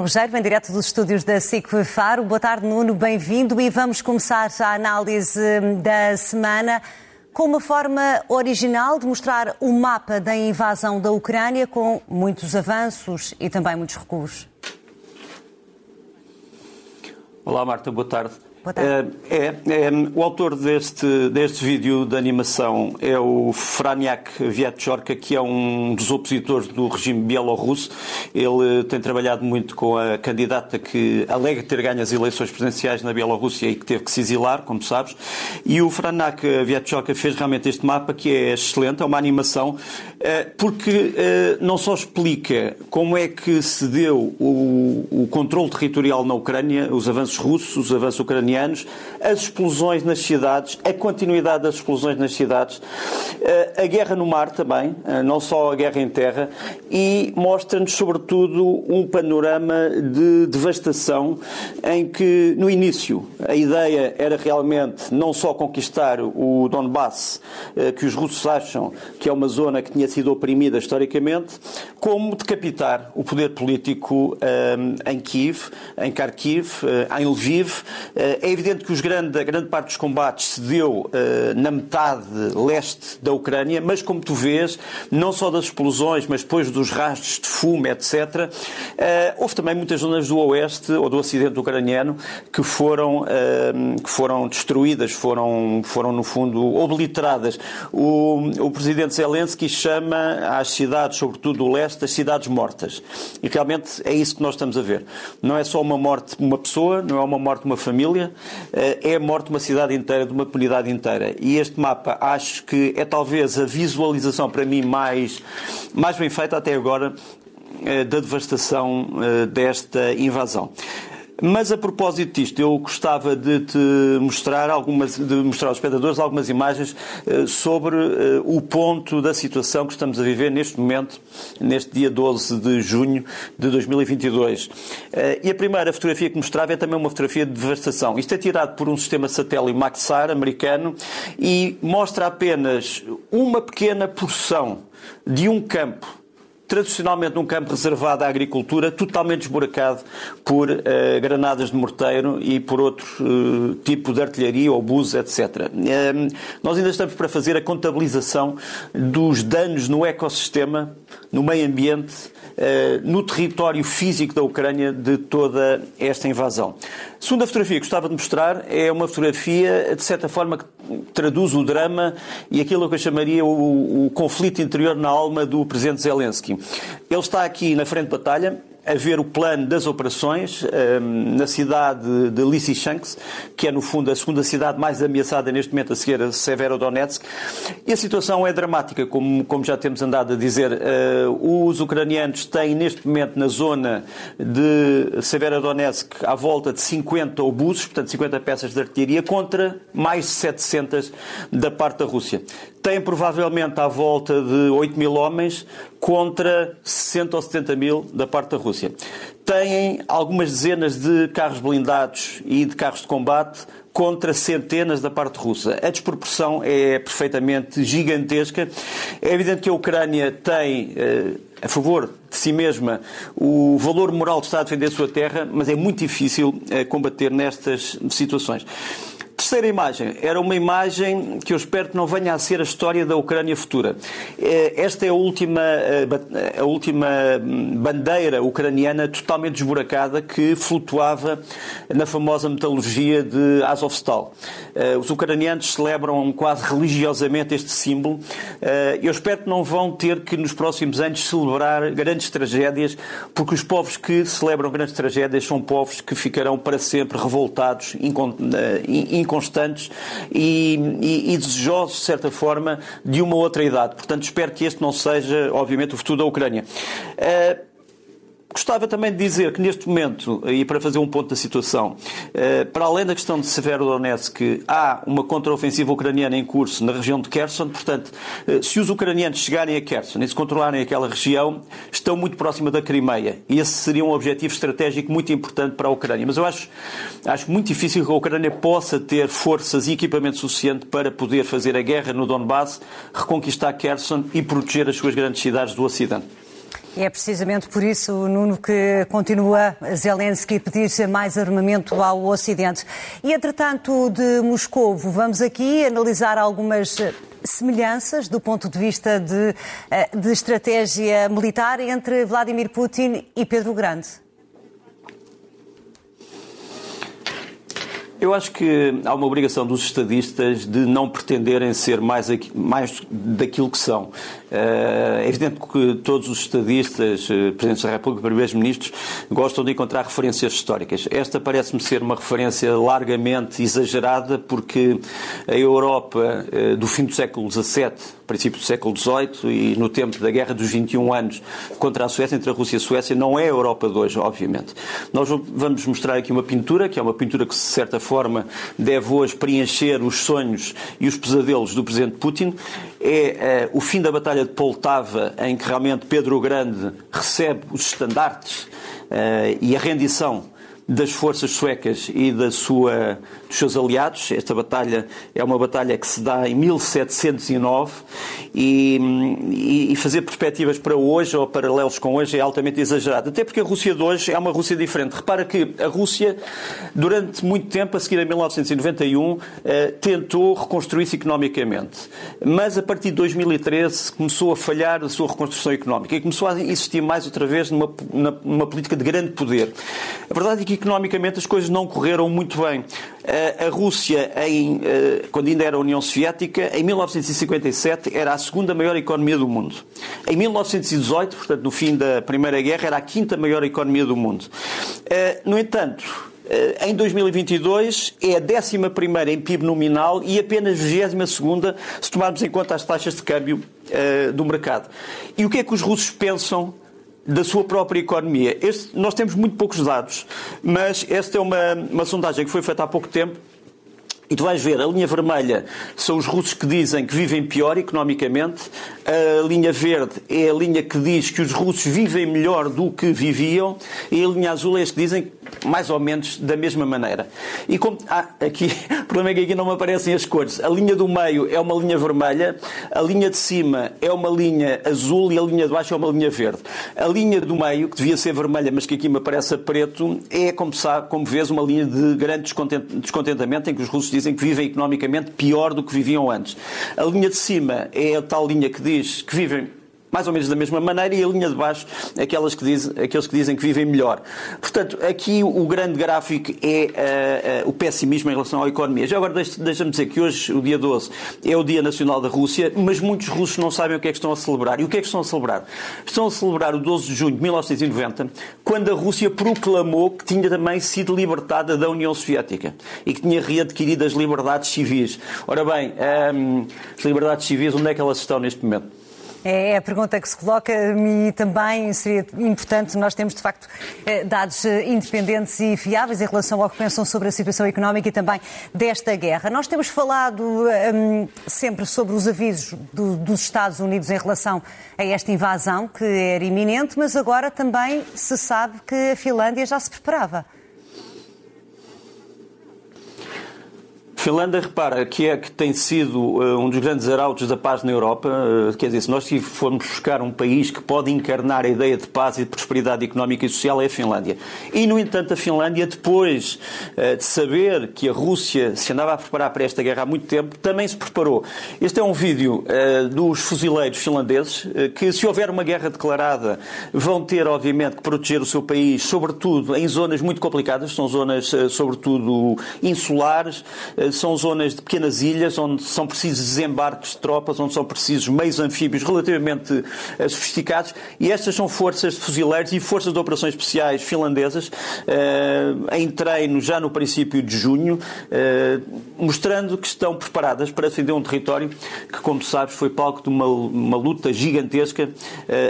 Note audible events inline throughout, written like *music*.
Nuno Rogério, em direto dos estúdios da SIC Faro. Boa tarde, Nuno, bem-vindo. E vamos começar a análise hum, da semana com uma forma original de mostrar o mapa da invasão da Ucrânia, com muitos avanços e também muitos recuos. Olá, Marta, boa tarde. Eh, é, é, o autor deste, deste vídeo de animação é o Franiak Viatchorka, que é um dos opositores do regime bielorrusso. Ele tem trabalhado muito com a candidata que alega ter ganho as eleições presidenciais na Bielorrússia e que teve que se exilar, como sabes. E o Franiak Viatchorka fez realmente este mapa, que é excelente, é uma animação, eh, porque eh, não só explica como é que se deu o, o controle territorial na Ucrânia, os avanços russos, os avanços ucranianos, ucranianos, as explosões nas cidades, a continuidade das explosões nas cidades, eh, a guerra no mar também, eh, não só a guerra em terra, e mostra-nos, sobretudo, um panorama de devastação em que, no início, a ideia era realmente não só conquistar o Donbass, eh, que os russos acham que é uma zona que tinha sido oprimida historicamente, como decapitar o poder político em Kiev, em Kharkiv, em Lviv, é evidente que grande, a grande parte dos combates se deu uh, na metade leste da Ucrânia, mas como tu vês, não só das explosões, mas depois dos rastros de fumo, etc., uh, eh, houve também muitas zonas do oeste ou do ocidente ucraniano que foram, uh, que foram destruídas, foram, foram no fundo obliteradas. O, o presidente Zelensky chama às cidades, sobretudo do leste, as cidades mortas. E realmente é isso que nós estamos a ver. Não é só uma morte de uma pessoa, não é uma morte de uma família, eh, é a morte de uma cidade inteira, de uma comunidade inteira. E este mapa acho que é talvez a visualização para mim mais, mais bem feita até agora eh, da devastação eh, desta invasão. Mas a propósito disto, eu gostava de te mostrar algumas, de mostrar aos espectadores algumas imagens uh, sobre uh, o ponto da situação que estamos a viver neste momento, neste dia 12 de junho de 2022. Uh, eh, e a primeira fotografia que mostrava é também uma fotografia de devastação. Isto é tirado por um sistema satélite Maxar americano e mostra apenas uma pequena porção de um campo tradicionalmente num campo reservado à agricultura, totalmente esburacado por uh, granadas de morteiro e por outro uh, tipo de artilharia, obus, etc. Uh, nós ainda estamos para fazer a contabilização dos danos no ecossistema, no meio ambiente, eh, no território físico da Ucrânia de toda esta invasão. A segunda fotografia que gostava de mostrar é uma fotografia, de certa forma, que traduz o drama e aquilo que eu chamaria o, o conflito interior na alma do presidente Zelensky. Ele está aqui na frente de batalha, a ver o plano das operações um, ehm, na cidade de Lysychansk, que é no fundo a segunda cidade mais ameaçada neste momento a seguir a Severodonetsk. E a situação é dramática, como, como já temos andado a dizer. Uh, os ucranianos têm neste momento na zona de Severodonetsk à volta de 50 obusos, portanto 50 peças de artilharia, contra mais de 700 da parte da Rússia tem provavelmente à volta de 8 mil homens contra 60 ou 70 mil da parte da Rússia. Têm algumas dezenas de carros blindados e de carros de combate contra centenas da parte russa. A desproporção é perfeitamente gigantesca. É evidente que a Ucrânia tem, eh, a favor de si mesma, o valor moral de estar a defender a sua terra, mas é muito difícil eh, combater nestas situações. Terceira imagem era uma imagem que eu espero que não venha a ser a história da Ucrânia futura. Eh, esta é a última, eh, a última hum, bandeira ucraniana totalmente desburacada que flutuava na famosa metalurgia de Azovstal. Eh, os ucranianos celebram quase religiosamente este símbolo. Eu espero que não vão ter que nos próximos anos celebrar grandes tragédias, porque os povos que celebram grandes tragédias são povos que ficarão para sempre revoltados, incontroláveis constantes e, e, e, desejosos, de certa forma, de uma outra idade. Portanto, espero que este não seja, obviamente, o futuro da Ucrânia. Uh, Gostava também de dizer que neste momento, e para fazer um ponto da situação, eh, para além da questão de Severodonetsk, há uma contraofensiva ucraniana em curso na região de Kherson. Portanto, eh, se os ucranianos chegarem a Kherson e se controlarem aquela região, estão muito próxima da Crimeia. E esse seria um objetivo estratégico muito importante para a Ucrânia. Mas eu acho, acho muito difícil que a Ucrânia possa ter forças e equipamento suficiente para poder fazer a guerra no Donbass, reconquistar Kherson e proteger as suas grandes cidades do Ocidente. É precisamente por isso, Nuno, que continua Zelensky pedir mais armamento ao Ocidente. E, entretanto, de Moscou, vamos aqui analisar algumas semelhanças do ponto de vista de, eh, de estratégia militar entre Vladimir Putin e Pedro Grande. Eu acho que há uma obrigação dos estadistas de não pretenderem ser mais, mais daquilo que são. Eh, é evidente que todos os estadistas, eh, Presidentes da República, Primeiros-Ministros, gostam de encontrar referências históricas. Esta parece-me ser uma referência largamente exagerada, porque a Europa eh, do fim do século XVII, princípio do século XVIII e no tempo da Guerra dos 21 anos contra a Suécia, entre a Rússia e a Suécia, não é a Europa de hoje, obviamente. Nós vamos mostrar aqui uma pintura, que é uma pintura que, de certa forma, deve hoje preencher os sonhos e os pesadelos do Presidente Putin. É uh, o fim da Batalha de Poltava, em que realmente Pedro o Grande recebe os estandartes uh, e a rendição das forças suecas e da sua, dos seus aliados. Esta batalha é uma batalha que se dá em 1709 e, e, fazer perspectivas para hoje ou paralelos com hoje é altamente exagerado. Até porque a Rússia de hoje é uma Rússia diferente. Repara que a Rússia, durante muito tempo, a seguir a 1991, eh, tentou reconstruir-se economicamente. Mas a partir de 2013 começou a falhar a sua reconstrução económica e começou a existir mais outra vez numa, numa política de grande poder. A verdade é que economicamente as coisas não correram muito bem. A Rússia, em, eh, quando ainda era União Soviética, em 1957 era a segunda maior economia do mundo. Em 1918, portanto, no fim da Primeira Guerra, era a quinta maior economia do mundo. Eh, no entanto, eh, em 2022 é a 11 em PIB nominal e apenas 22 se tomarmos em conta as taxas de câmbio do mercado. E o que é que os russos pensam da sua própria economia. Este, nós temos muito poucos dados, mas esta é uma, uma sondagem que foi feita há pouco tempo e tu vais ver, a linha vermelha são os russos que dizem que vivem pior economicamente, a linha verde é a linha que diz que os russos vivem melhor do que viviam, e a linha azul é as que dizem mais ou menos da mesma maneira. E como. Ah, aqui, *laughs* o problema é que aqui não me aparecem as cores. A linha do meio é uma linha vermelha, a linha de cima é uma linha azul e a linha de baixo é uma linha verde. A linha do meio, que devia ser vermelha, mas que aqui me aparece a preto, é, como, sabe, como vês, uma linha de grande descontentamento em que os russos dizem que vivem economicamente pior do que viviam antes. A linha de cima é a tal linha que diz que vivem mais ou menos da mesma maneira, e a linha de baixo, aquelas que dizem, aqueles que dizem que vivem melhor. Portanto, aqui o grande gráfico é uh, uh, o pessimismo em relação à economia. Já agora deixa-me dizer que hoje, o dia 12, é o Dia Nacional da Rússia, mas muitos russos não sabem o que é que estão a celebrar. E o que é que estão a celebrar? Estão a celebrar o 12 de junho de 1990, quando a Rússia proclamou que tinha também sido libertada da União Soviética e que tinha readquirido as liberdades civis. Ora bem, um, ehm, as liberdades civis, onde é que elas estão neste momento? É, a pergunta que se coloca e também seria importante. Nós temos, de facto, eh, dados eh, independentes e fiáveis em relação ao que pensam sobre a situação económica e também desta guerra. Nós temos falado um, sempre sobre os avisos do, dos Estados Unidos em relação a esta invasão, que era iminente, mas agora também se sabe que a Finlândia já se preparava. Finlândia, repara, que é que tem sido uh, um dos grandes arautos da paz na Europa, uh, quer dizer, se nós formos buscar um país que pode encarnar a ideia de paz e de prosperidade económica e social, é a Finlândia. E, no entanto, a Finlândia, depois uh, de saber que a Rússia se andava a preparar para esta guerra há muito tempo, também se preparou. Este é um vídeo dos fuzileiros finlandeses que, se houver uma guerra declarada, vão ter, obviamente, que proteger o seu país, sobretudo em zonas muito complicadas, são zonas, sobretudo, insulares, são zonas de pequenas ilhas onde são precisos desembarques de tropas, onde são precisos meios anfíbios relativamente eh, sofisticados e estas são forças de fuzileiros e forças de operações especiais finlandesas eh, em treino já no princípio de junho, eh, mostrando que estão preparadas para defender um território que, como sabes, foi palco de uma, uma luta gigantesca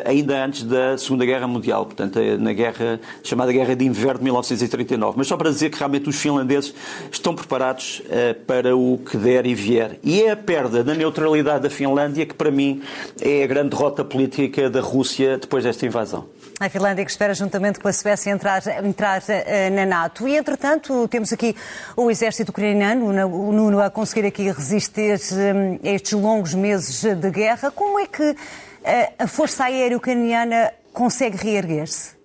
ainda antes da Segunda Guerra Mundial, portanto, na guerra chamada Guerra de Inverno de 1939. Mas só para dizer que realmente os finlandeses estão preparados para o que der e vier. E é a perda da neutralidade da Finlândia que, para mim, é a grande derrota política da Rússia depois desta invasão. A Finlândia que espera, juntamente com a Suécia, entrar, entrar uh, na NATO. E, entretanto, temos aqui o exército ucraniano, o Nuno, a conseguir aqui resistir um, a estes longos meses de guerra. Como é que uh, a Força Aérea Ucraniana consegue reerguer-se?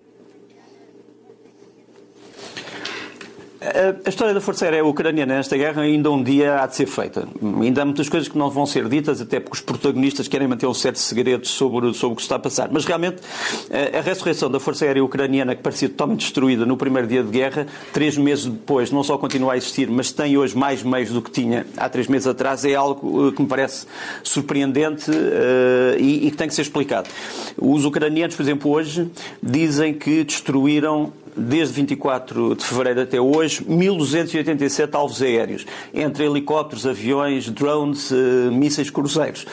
A história da Força Aérea Ucraniana nesta guerra ainda um dia há de ser feita. Ainda há muitas coisas que não vão ser ditas, até porque os protagonistas querem manter um certo segredo sobre, sobre o que está a passar. Mas realmente a ressurreição da Força Aérea Ucraniana, que parecia totalmente destruída no primeiro dia de guerra, três meses depois não só continua a existir, mas tem hoje mais meios do que tinha há três meses atrás, é algo eh, que me parece surpreendente uh, e, e que tem que ser explicado. Os ucranianos, por exemplo, hoje dizem que destruíram desde 24 de fevereiro até hoje, 1.287 alvos aéreos, entre helicópteros, aviões, drones, uh, mísseis cruzeiros,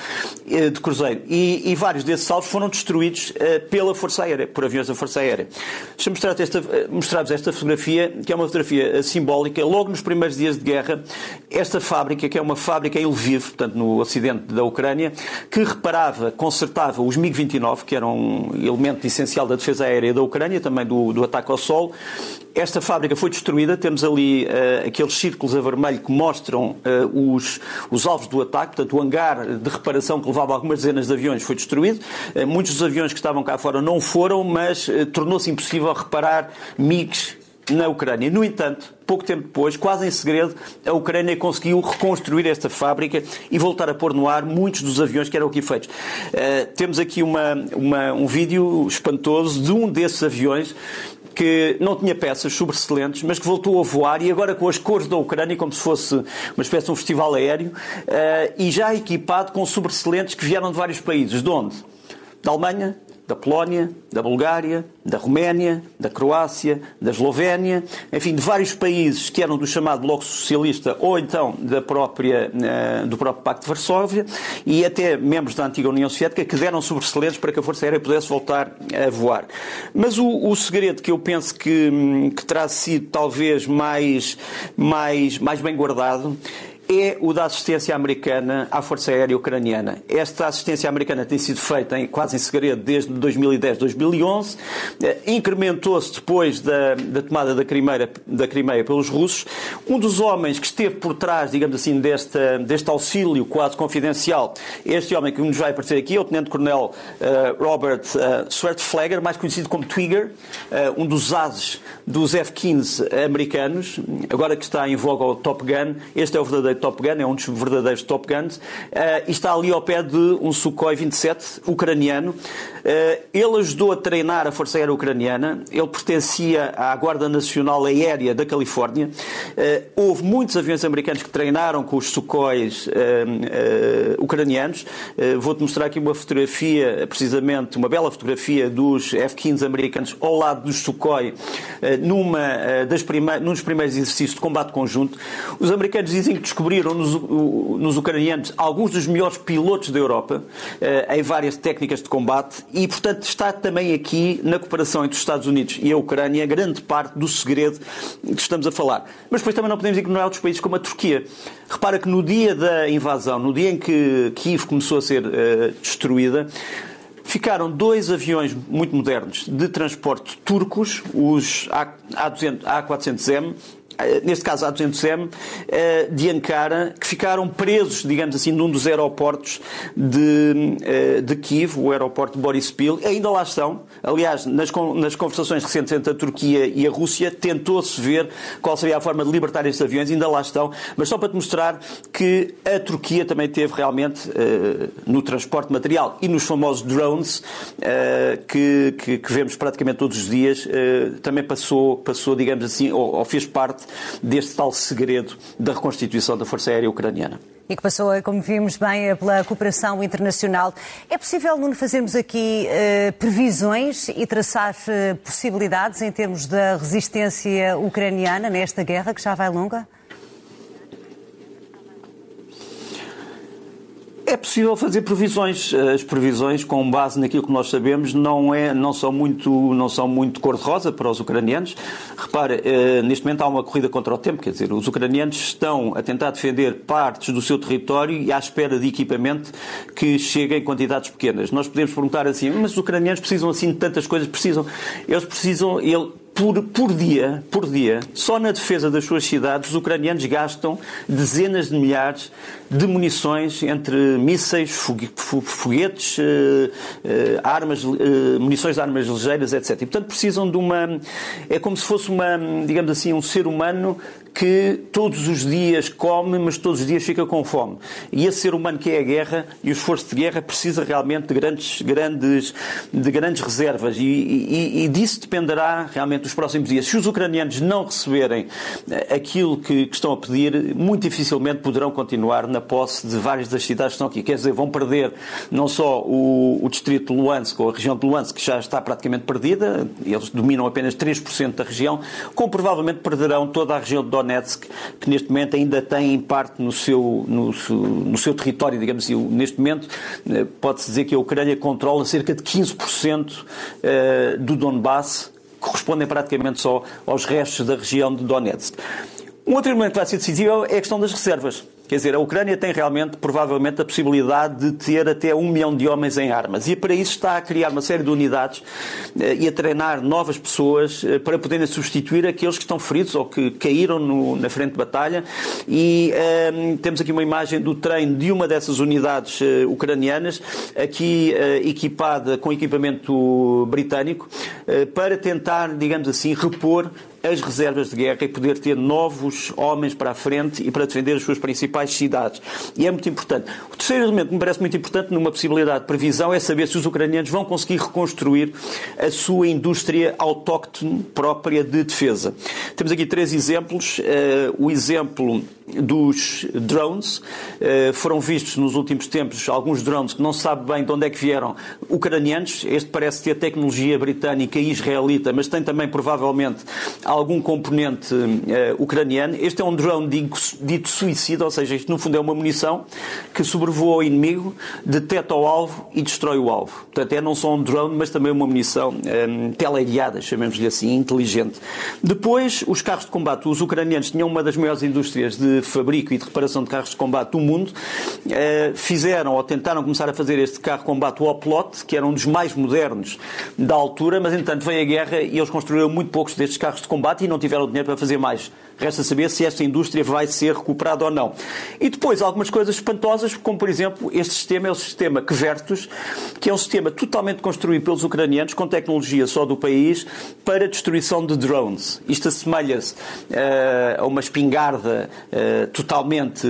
uh, de cruzeiro. E, e, vários desses alvos foram destruídos uh, pela Força Aérea, por aviões da Força Aérea. Deixa-me mostrar esta, mostrar-vos esta fotografia, que é uma fotografia simbólica. Logo nos primeiros dias de guerra, esta fábrica, que é uma fábrica em Lviv, portanto no ocidente da Ucrânia, que reparava, consertava os MiG-29, que eram um elemento essencial da defesa aérea da Ucrânia, também do, do ataque ao Sol. Esta fábrica foi destruída, temos ali uh, aqueles círculos a vermelho que mostram uh, os, os alvos do ataque, portanto, o hangar de reparação que levava algumas dezenas de aviões foi destruído. Uh, muitos dos aviões que estavam cá fora não foram, mas tornou-se impossível reparar MiGs na Ucrânia. No entanto, pouco tempo depois, quase em segredo, a Ucrânia conseguiu reconstruir esta fábrica e voltar a pôr no ar muitos dos aviões que eram aqui feitos. Uh, temos aqui uma, uma, um vídeo espantoso de um desses aviões que não tinha peças sobressalentes, mas que voltou a voar e agora com as cores da Ucrânia, como se fosse uma espécie de um festival aéreo, uh, e já equipado com sobressalentes que vieram de vários países. De onde? Da Alemanha, da Polónia, da Bulgária, da Roménia, da Croácia, da Eslovénia, enfim, de vários países que eram do chamado Bloco Socialista ou então da própria, uh, do próprio Pacto de Varsóvia e até membros da antiga União Soviética que deram sobressalentes para que a Força Aérea pudesse voltar a voar. Mas o, o segredo que eu penso que, que terá sido talvez mais, mais, mais bem guardado é o da assistência americana à Força Aérea Ucraniana. Esta assistência americana tem sido feita em, quase em segredo desde 2010, 2011, eh, incrementou-se depois da, da tomada da Crimeia, da Crimeia pelos russos. Um dos homens que esteve por trás, digamos assim, deste, deste auxílio quase confidencial, este homem que nos vai aparecer aqui é o Tenente-Coronel uh, Robert uh, Swertflager, mais conhecido como Twigger, uh, um dos ases dos F-15 americanos, agora que está em voga o Top Gun, este é o verdadeiro Top Gun, é um dos verdadeiros Top Guns, uh, e está ali ao pé de um Sukhoi 27 ucraniano. Uh, ele ajudou a treinar a Força Aérea Ucraniana, ele pertencia à Guarda Nacional Aérea da Califórnia. Uh, houve muitos aviões americanos que treinaram com os Sukhois ucranianos. Vou-te mostrar aqui uma fotografia, precisamente, uma bela fotografia dos F-15 americanos ao lado dos Sukhoi, numa das prime num dos primeiros exercícios de combate conjunto. Os americanos dizem que descobriram nos, nos ucranianos alguns dos melhores pilotos da Europa eh, em várias técnicas de combate e, portanto, está também aqui na cooperação entre os Estados Unidos e a Ucrânia grande parte do segredo que estamos a falar. Mas depois também não podemos ignorar outros países como a Turquia. Repara que no dia da invasão, no dia em que Kiev começou a ser uh, destruída, ficaram dois aviões muito modernos de transporte turcos, os A400M, eh, neste caso a 200M, eh, de Ankara, que ficaram presos, digamos assim, num dos aeroportos de, eh, de Kiev, o aeroporto de Borispil. Ainda lá estão. Aliás, nas, nas conversações recentes entre a Turquia e a Rússia, tentou-se ver qual seria a forma de libertar estes aviões. Ainda lá estão. Mas só para te mostrar que a Turquia também teve realmente, no transporte material e nos famosos drones, que, que, que vemos praticamente todos os dias, também passou, passou digamos assim, ou, ou fez parte deste tal segredo da reconstituição da Força Aérea Ucraniana. E que passou, como vimos bem, pela cooperação internacional. É possível, Nuno, fazermos aqui uh, previsões e traçar uh, possibilidades em termos da resistência ucraniana nesta guerra que já vai longa? É possível fazer previsões. As previsões, com base naquilo que nós sabemos, não, é, não são muito, não são muito cor-de-rosa para os ucranianos. Repare, eh, neste momento há uma corrida contra o tempo, quer dizer, os ucranianos estão a tentar defender partes do seu território e à espera de equipamento que chegue em quantidades pequenas. Nós podemos perguntar assim, mas os ucranianos precisam assim de tantas coisas? Precisam. Eles precisam, ele, por, por, dia, por dia, só na defesa das suas cidades, os ucranianos gastam dezenas de milhares de munições entre mísseis, foguetes, eh, eh, armas, eh, munições de armas ligeiras, etc. E, portanto, precisam de uma. É como se fosse uma, digamos assim, um ser humano que todos os dias come, mas todos os dias fica com fome. E esse ser humano que é a guerra e o esforço de guerra precisa realmente de grandes, grandes, de grandes reservas. E, e, e disso dependerá realmente dos próximos dias. Se os ucranianos não receberem aquilo que, que estão a pedir, muito dificilmente poderão continuar na posse de várias das cidades que estão aqui. Quer dizer, vão perder não só o, o distrito de Luansk, ou a região de Luansk, que já está praticamente perdida, eles dominam apenas 3% da região, como provavelmente perderão toda a região de Donetsk, que neste momento ainda tem em parte no seu, no, no seu território, digamos assim. Neste momento, eh, pode-se dizer que a Ucrânia controla cerca de 15% eh, do Donbass, correspondem praticamente só aos restos da região de Donetsk. Um outro elemento que vai ser decisivo é a questão das reservas. Quer dizer, a Ucrânia tem realmente, provavelmente, a possibilidade de ter até um milhão de homens em armas. E para isso está a criar uma série de unidades eh, e a treinar novas pessoas eh, para poderem substituir aqueles que estão feridos ou que caíram no, na frente de batalha. E ehm, temos aqui uma imagem do treino de uma dessas unidades uh, ucranianas, aqui equipada com equipamento britânico, para tentar, digamos assim, repor as reservas de guerra e poder ter novos homens para a frente e para defender as suas principais cidades. E é muito importante. O terceiro elemento que me parece muito importante numa possibilidade de previsão é saber se os ucranianos vão conseguir reconstruir a sua indústria autóctone própria de defesa. Temos aqui três exemplos. Uh, o exemplo dos drones. Uh, foram vistos nos últimos tempos alguns drones que não se sabe bem de onde é que vieram ucranianos. Este parece ter tecnologia britânica e israelita, mas tem também provavelmente algum componente uh, ucraniano. Este é um drone dito suicida, ou seja, isto no fundo é uma munição que sobrevoa o inimigo, detecta o alvo e destrói o alvo. Portanto, é não só um drone, mas também uma munição um, eh, teleguiada, chamemos-lhe assim, inteligente. Depois, os carros de combate. Os ucranianos tinham uma das maiores indústrias de fabrico e de reparação de carros de combate do mundo. Uh, fizeram ou tentaram começar a fazer este carro de combate, o Oplot, que era um dos mais modernos da altura, mas entanto veio a guerra e eles construíram muito poucos destes carros de combate combate e não tiveram dinheiro para fazer mais. Resta saber se esta indústria vai ser recuperada ou não. E depois algumas coisas espantosas, como por exemplo este sistema é o sistema Kvertus, que é um sistema totalmente construído pelos ucranianos, com tecnologia só do país, para destruição de drones. Isto assemelha-se uh, a uma espingarda uh, totalmente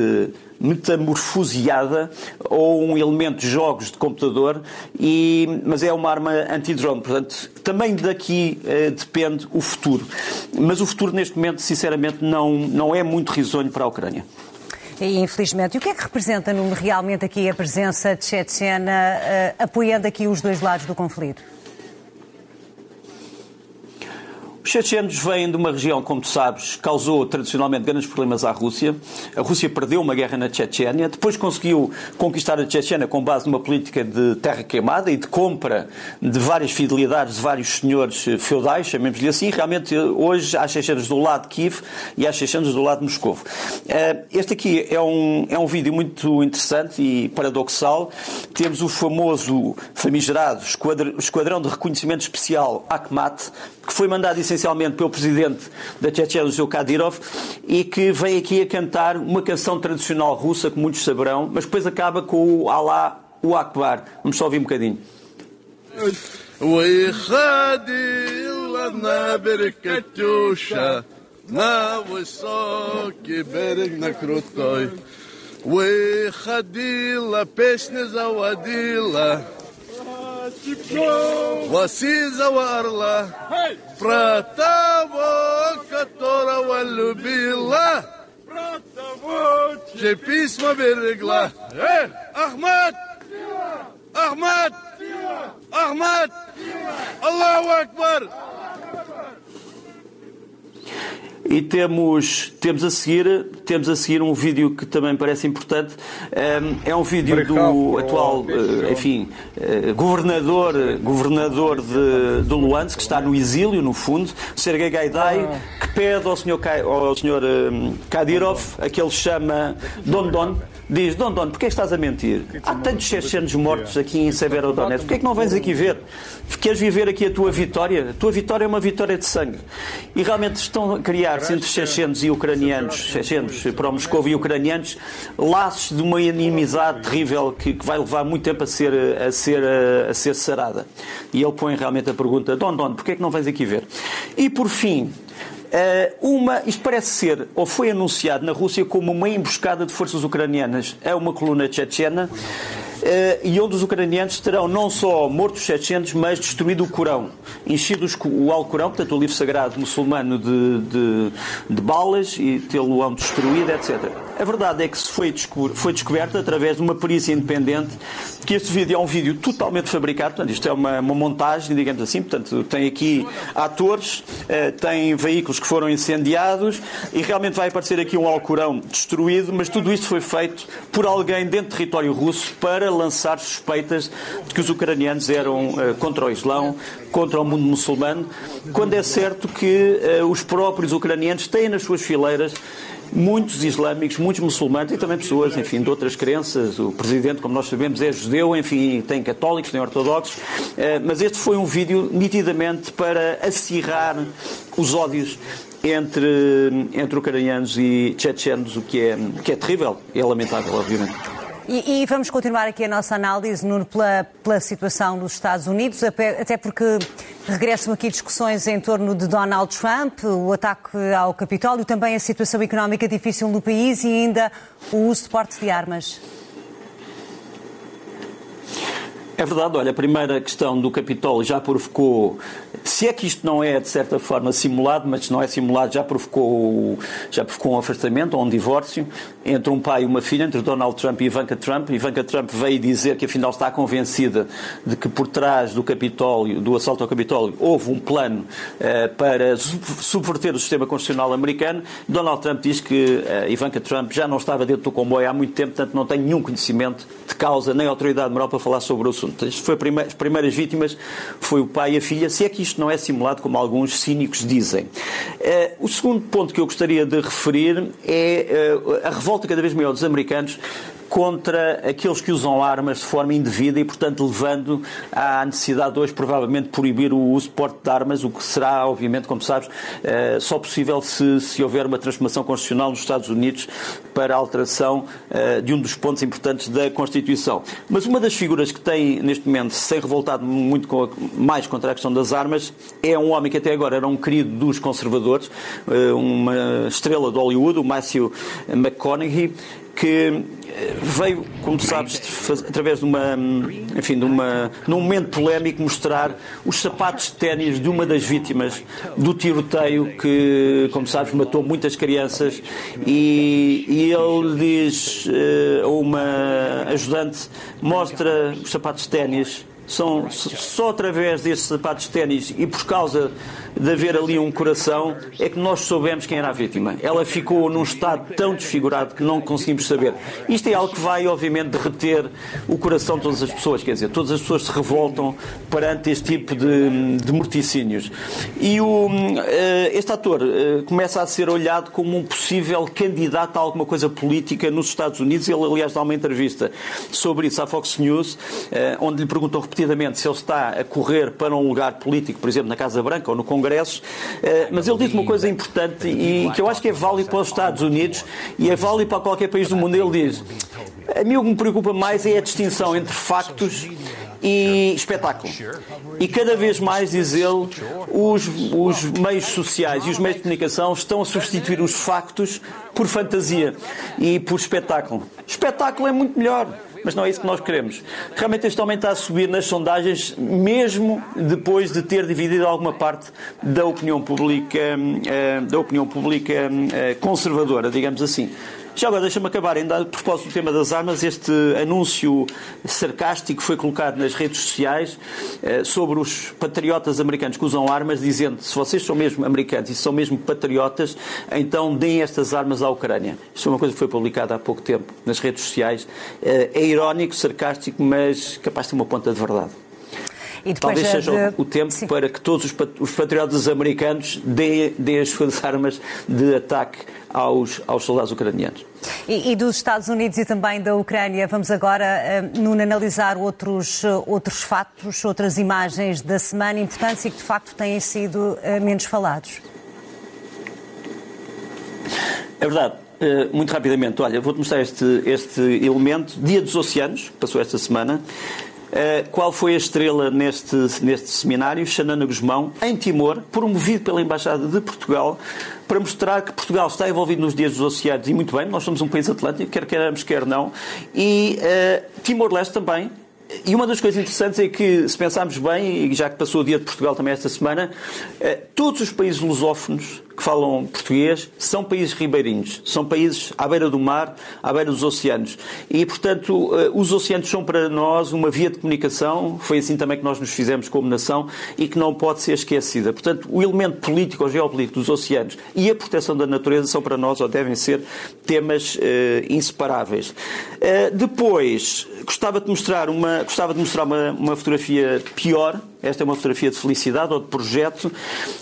metamorfoseada ou um elemento de jogos de computador, e, mas é uma arma anti-drone. Portanto, também daqui eh, depende o futuro. Mas o futuro, neste momento, sinceramente, não, não é muito risonho para a Ucrânia. E, infelizmente. E o que é que representa realmente aqui a presença de Chechena uh, apoiando aqui os dois lados do conflito? Os chechenos vêm de uma região, como tu sabes, causou tradicionalmente grandes problemas à Rússia. A Rússia perdeu uma guerra na Chechênia, depois conseguiu conquistar a Chechênia com base numa política de terra queimada e de compra de várias fidelidades de vários senhores feudais, chamemos-lhe assim. Realmente, hoje há chechenos do lado de Kiev e há chechenos do lado de Moscou. Eh, este aqui é um, é um vídeo muito interessante e paradoxal. Temos o famoso, famigerado Esquadrão de Reconhecimento Especial Akhmat, que foi mandado essencialmente pelo presidente da Chechnya, o seu Kadyrov, e que vem aqui a cantar uma canção tradicional russa, que muitos saberão, mas depois acaba com o Alá, o Akbar. Vamos só ouvir um bocadinho. на высокий берег на крутой. Выходила, песня заводила, Васизова орла. Про того, которого любила. Про того, че письма берегла. Эй, Ахмад! Ахмад! Ахмад! Аллаху Акбар! E temos, temos, a seguir, temos a seguir um vídeo que também parece importante. É um vídeo do atual, eh, enfim, eh, governador, governador de, de Luansk, que está no exílio, no fundo, Sergei Gaidai, que pede ao senhor, ao senhor Kadyrov, a que ele chama Don Don, diz, Don Don, porquê estás a mentir? Há tantos chechenos mortos aqui em Severodonetsk, porquê é que não vens aqui ver? Queres viver aqui a tua vitória? A tua vitória é uma vitória de sangue. E realmente estão a criar-se entre chechenos e ucranianos, chechenos, para Moscou e ucranianos, laços de uma inimizade terrível que, que vai levar muito tempo a ser, a, ser, a, ser sarada. E ele põe realmente a pergunta, Don Don, porquê é que não vens aqui ver? E por fim, uma, isto parece ser, ou foi anunciado na Rússia como uma emboscada de forças ucranianas a uma coluna chechena. Uh, e onde os ucranianos terão não só morto os chechenos, mas destruído o Corão, enchido o Alcorão, portanto o livro sagrado muçulmano, de, de, de balas e tê-lo-ão destruído, etc. A verdade é que se foi, foi descoberto através de uma perícia independente que este vídeo é um vídeo totalmente fabricado, portanto, isto é uma, uma montagem, digamos assim, portanto, tem aqui atores, eh, tem veículos que foram incendiados e realmente vai aparecer aqui um Alcorão destruído, mas tudo isto foi feito por alguém dentro do território russo para lançar suspeitas de que os ucranianos eram eh, contra o Islão, contra o mundo muçulmano, quando é certo que eh, os próprios ucranianos têm nas suas fileiras muitos islâmicos, muitos muçulmanos e também pessoas, enfim, de outras crenças. O presidente, como nós sabemos, é judeu, enfim, tem católicos, tem ortodoxos. Eh, mas este foi um vídeo nitidamente para acirrar os ódios entre, entre ucranianos e chechenos, o que é, que é terrível e é lamentável, obviamente. E, e, vamos continuar aqui a nossa análise Nuno, pela, pela situação nos Estados Unidos, até porque regressam aqui discussões em torno de Donald Trump, o ataque ao Capitólio, também a situação económica difícil no país e ainda o uso de porte de armas. É verdade, olha, a primeira questão do Capitólio já provocou se é que isto não é, de certa forma, simulado, mas se não é simulado, já provocou, já provocou um afastamento ou um divórcio entre um pai e uma filha, entre Donald Trump e Ivanka Trump. Ivanka Trump veio dizer que, afinal, está convencida de que por trás do Capitólio, do assalto ao Capitólio, houve um plano uh, para subverter o sistema constitucional americano. Donald Trump diz que uh, Ivanka Trump já não estava dentro do comboio há muito tempo, portanto, não tem nenhum conhecimento de causa nem autoridade moral para falar sobre o assunto. Isto foi as primeiras vítimas foi o pai e a filha. Se é que isto não é simulado como alguns cínicos dizem. Uh, o segundo ponto que eu gostaria de referir é uh, a revolta cada vez maior dos americanos contra aqueles que usam armas de forma indevida e, portanto, levando à necessidade de hoje, provavelmente, proibir o uso porte de armas, o que será, obviamente, como sabes, eh, só possível se, se houver uma transformação constitucional nos Estados Unidos para a alteração eh, de um dos pontos importantes da Constituição. Mas uma das figuras que tem, neste momento, se tem revoltado muito mais contra a questão das armas é um homem que até agora era um querido dos conservadores, eh, uma estrela de Hollywood, o Matthew McConaughey, que eh, veio, como sabes, através de uma, enfim, de uma, num momento polémico, mostrar os sapatos de ténis de uma das vítimas do tiroteio que, como sabes, matou muitas crianças. E, e ele diz uh, a uma ajudante, mostra os sapatos de ténis são só através desses sapatos de ténis e por causa de haver ali um coração é que nós soubemos quem era a vítima. Ela ficou num estado tão desfigurado que não conseguimos saber. Isto é algo que vai, obviamente, derreter o coração de todas as pessoas, quer dizer, todas as pessoas se revoltam perante este tipo de, de morticínios. E o, eh, este ator eh, começa a ser olhado como um possível candidato a alguma coisa política nos Estados Unidos. Ele, aliás, dá uma entrevista sobre isso à Fox News, eh, onde lhe perguntam repetidamente se ele está a correr para um lugar político, por exemplo, na Casa Branca ou no Congresso eh, mas ele disse uma coisa importante e que eu acho que é válido para os Estados Unidos e é válido para qualquer país do mundo. Ele diz: A mim o que me preocupa mais é a distinção entre factos e espetáculo. E cada vez mais, diz ele, os, os meios sociais e os meios de comunicação estão a substituir os factos por fantasia e por espetáculo. Espetáculo é muito melhor mas não é isso que nós queremos. Realmente este homem está a subir nas sondagens, mesmo depois de ter dividido alguma parte da opinião pública, eh, da opinião pública eh, conservadora, digamos assim. Já agora, deixa-me acabar, ainda a propósito do tema das armas, este anúncio sarcástico foi colocado nas redes sociais eh, sobre os patriotas americanos que usam armas, dizendo se vocês são mesmo americanos e são mesmo patriotas, então deem estas armas à Ucrânia. Isto é uma coisa que foi publicada há pouco tempo nas redes sociais. Eh, é irónico, sarcástico, mas capaz de ter uma ponta de verdade. Talvez seja de... o tempo Sim. para que todos os patriotas americanos deem, deem as suas *laughs* armas de ataque aos, aos soldados ucranianos. E, e, dos Estados Unidos e também da Ucrânia, vamos agora, uh, Nuno, analisar outros, uh, outros fatos, outras imagens da semana importantes e que de facto têm sido uh, menos falados. É verdade. Uh, muito rapidamente, olha, vou-te mostrar este, este elemento. Dia dos Oceanos, passou esta semana. Uh, qual foi a estrela neste, neste seminário? Xanana Guzmão, em Timor, promovido pela Embaixada de Portugal, para mostrar que Portugal está envolvido nos dias dos oceanos e muito bem, nós somos um país atlântico, quer queiramos, quer não, e uh, Timor-Leste também. E uma das coisas interessantes é que, se pensarmos bem, e já que passou o dia de Portugal também esta semana, uh, todos os países lusófonos que falam português são países ribeirinhos, são países à beira do mar, à beira dos oceanos. E, portanto, eh, os oceanos são para nós uma via de comunicação, foi assim também que nós nos fizemos como nação e que não pode ser esquecida. Portanto, o elemento político ou geopolítico dos oceanos e a proteção da natureza são para nós ou devem ser temas uh, inseparáveis. Uh, depois, gostava de mostrar uma, gostava de mostrar uma, uma fotografia pior esta é uma fotografia de felicidade ou de projeto.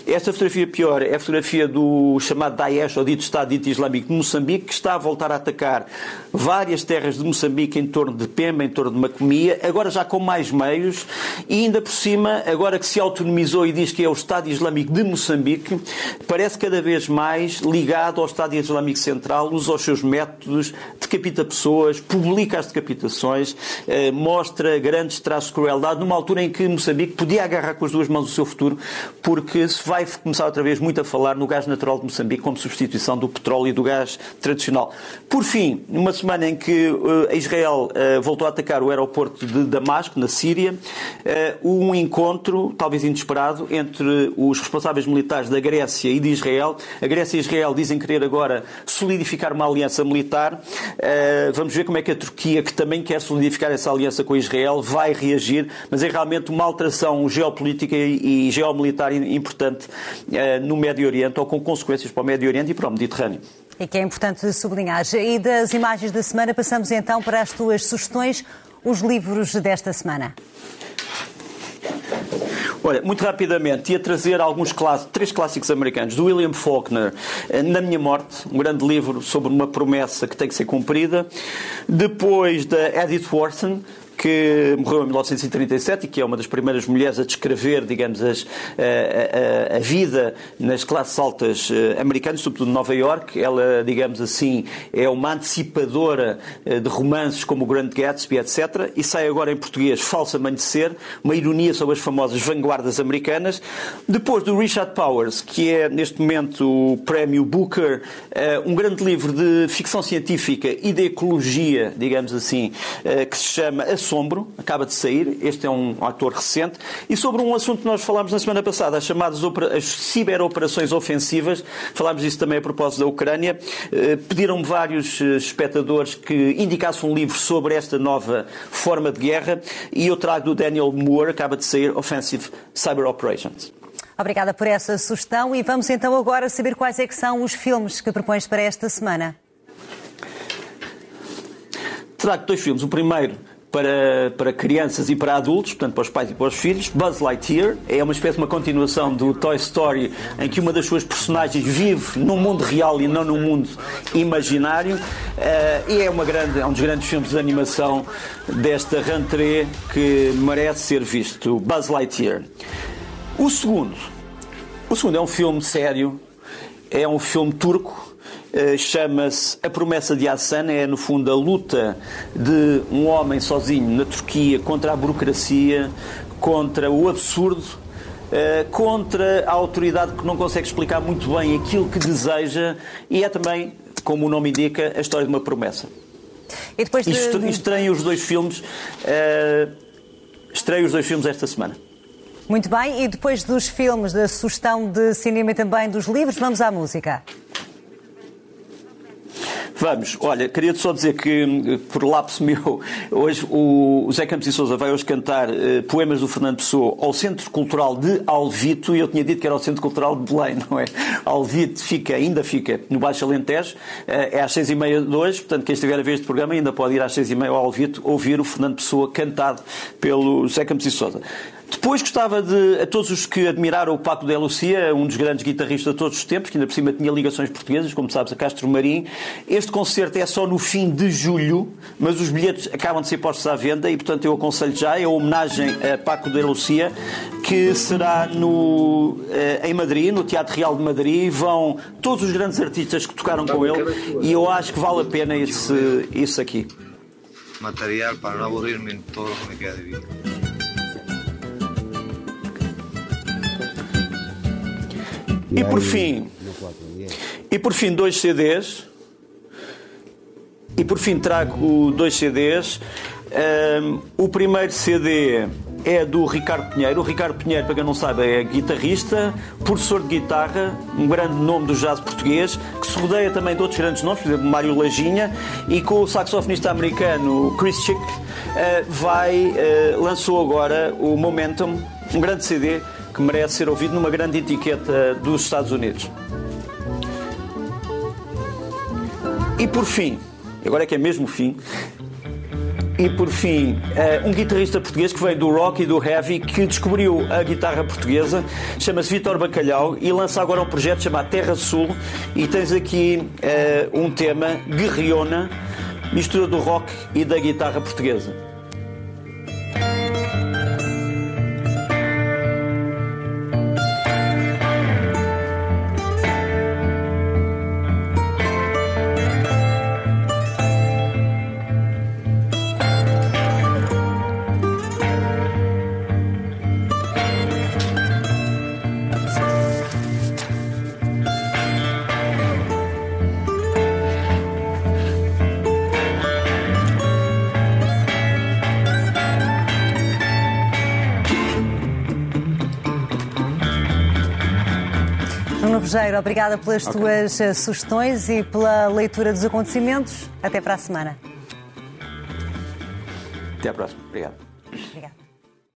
Esta fotografia pior é a fotografia do chamado Daesh, ou dito Estado Dito Islâmico de Moçambique, que está a voltar a atacar várias terras de Moçambique em torno de Pemba, em torno de Macomia, agora já com mais meios, e ainda por cima, agora que se autonomizou e diz que é o Estado Islâmico de Moçambique, parece cada vez mais ligado ao Estado Islâmico Central, usa os seus métodos, decapita pessoas, publica as decapitações, eh, mostra grandes traços de crueldade, numa altura em que Moçambique podia podia agarrar com as duas mãos o seu futuro, porque se vai começar outra vez muito a falar no gás natural de Moçambique como substituição do petróleo e do gás tradicional. Por fim, numa semana em que uh, Israel uh, voltou a atacar o aeroporto de Damasco, na Síria, uh, um encontro, talvez inesperado, entre os responsáveis militares da Grécia e de Israel. A Grécia e Israel dizem querer agora solidificar uma aliança militar. Vamos ver como é que a Turquia, que também quer solidificar essa aliança com Israel, vai reagir, mas é realmente uma alteração geopolítica e, e geomilitar importante uh, no Médio Oriente ou com consequências para o Médio Oriente e para o Mediterrâneo. E que é importante sublinhar. E das imagens da semana, passamos então para as tuas sugestões, os livros desta semana. Olha, muito rapidamente, ia trazer alguns clássicos, três clássicos americanos, do William Faulkner, eh, Na Minha Morte, um grande livro sobre uma promessa que tem que ser cumprida. Depois da Edith Wharton, que morreu em 1937 e que é uma das primeiras mulheres a descrever, digamos, as, a, a, a, vida nas classes altas eh, americanas, sobretudo de Nova York. Ela, digamos assim, é uma antecipadora eh, de romances como o Grand Gatsby, etc. E sai agora em português Falso Amanhecer, uma ironia sobre as famosas vanguardas americanas. Depois do Richard Powers, que é neste momento o prémio Booker, eh, um grande livro de ficção científica e de ecologia, digamos assim, que se chama A Assombro, acaba de sair, este é um ator recente, e sobre um assunto que nós falámos na semana passada, as chamadas as ciberoperações ofensivas, falámos disso também a propósito da Ucrânia, eh, pediram-me vários eh, espectadores que indicassem um livro sobre esta nova forma de guerra, e eu trago do Daniel Moore, acaba de sair, Offensive Cyber Operations. Obrigada por essa sugestão e vamos então agora saber quais é são os filmes que propões para esta semana. Trago dois filmes. O primeiro para, para crianças e para adultos, portanto para os pais e para os filhos. Buzz Lightyear é uma espécie de uma continuação do Toy Story em que uma das suas personagens vive num mundo real e não num mundo imaginário. Uh, e é, uma grande, é um dos grandes filmes de animação desta rentrée que merece ser visto. Buzz Lightyear. O segundo, o segundo é um filme sério, é um filme turco chama-se A Promessa de Hassan, é no fundo a luta de um homem sozinho na Turquia contra a burocracia, contra o absurdo, eh, contra a autoridade que não consegue explicar muito bem aquilo que deseja e é também, como o nome indica, a história de uma promessa. E depois de... Estreiem os dois filmes, uh, estreiem os dois filmes esta semana. Muito bem, e depois dos filmes, da sugestão de cinema e também dos livros, vamos à música. Vamos, olha, queria só dizer que, por lapso *laughs* meu, hoje o Zé Campos e Souza vai hoje cantar uh, poemas do Fernando Pessoa ao Centro Cultural de Alvito, e eu tinha dito que era o Centro Cultural de Belém, *laughs* não é? Alvito fica, ainda fica no Baixo Alentejo, uh, é às seis e meia de hoje, portanto, quem estiver a ver este programa ainda pode ir às seis e meia ao Alvito ouvir o Fernando Pessoa cantado pelo Zé Campos e Souza. Depois gostava de, a todos os que admiraram o Paco de Lucia, um dos grandes guitarristas de todos os tempos, que ainda por cima tinha ligações portuguesas, como sabes, a Castro Marim. Este concerto é só no fim de julho, mas os bilhetes acabam de ser postos à venda e, portanto, eu aconselho já. É a homenagem a Paco de Lucia, que será no, eh, em Madrid, no Teatro Real de Madrid. Vão todos os grandes artistas que tocaram com ele e eu acho que vale a pena esse, isso aqui. Material para não aburrir-me em todo o que me queda de vida. E por fim, e por fim dois CDs. E por fim trago dois CDs. Um, o primeiro CD é do Ricardo Pinheiro. O Ricardo Pinheiro, para quem não sabe, é guitarrista, professor de guitarra, um grande nome do jazz português, que se rodeia também de outros grandes nomes, por exemplo, Mário Lajinha, e com o saxofonista americano Chris Chick, uh, vai, uh, lançou agora o Momentum, um grande CD que merece ser ouvido numa grande etiqueta dos Estados Unidos. E por fim, agora é que é mesmo o fim, e por fim, eh, um guitarrista português que veio do rock e do heavy, que descobriu a guitarra portuguesa, chama-se Vitor Bacalhau e lança agora um projeto chamado Terra Sul. E tens aqui uh, um tema, Guerriona, mistura do rock e da guitarra portuguesa. Rogério, obrigada pelas okay. tuas eh, sugestões e pela leitura dos acontecimentos. Até para a semana. Até à próxima. Obrigado.